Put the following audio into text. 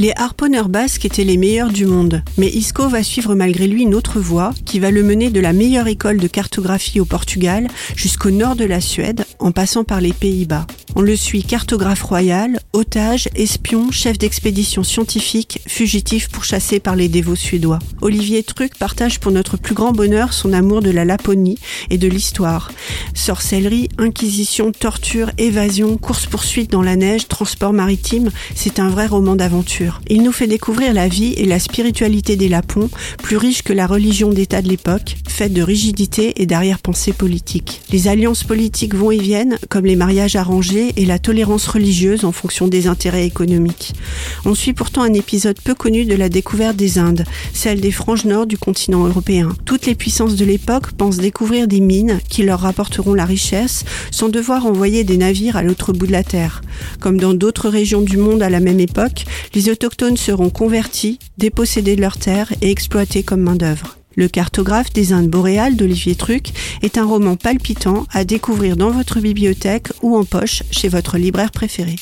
Les harponneurs basques étaient les meilleurs du monde, mais Isco va suivre malgré lui une autre voie qui va le mener de la meilleure école de cartographie au Portugal jusqu'au nord de la Suède, en passant par les Pays-Bas. On le suit cartographe royal, otage, espion, chef d'expédition scientifique, fugitif pourchassé par les dévots suédois. Olivier Truc partage pour notre plus grand bonheur son amour de la Laponie et de l'histoire. Sorcellerie, inquisition, torture, évasion, course-poursuite dans la neige, transport maritime, c'est un vrai roman d'aventure. Il nous fait découvrir la vie et la spiritualité des Lapons, plus riche que la religion d'État de l'époque, de rigidité et d'arrière-pensée politique. Les alliances politiques vont et viennent, comme les mariages arrangés et la tolérance religieuse en fonction des intérêts économiques. On suit pourtant un épisode peu connu de la découverte des Indes, celle des franges nord du continent européen. Toutes les puissances de l'époque pensent découvrir des mines qui leur rapporteront la richesse sans devoir envoyer des navires à l'autre bout de la Terre. Comme dans d'autres régions du monde à la même époque, les autochtones seront convertis, dépossédés de leurs terres et exploités comme main-d'œuvre. Le cartographe des Indes boréales d'Olivier Truc est un roman palpitant à découvrir dans votre bibliothèque ou en poche chez votre libraire préféré.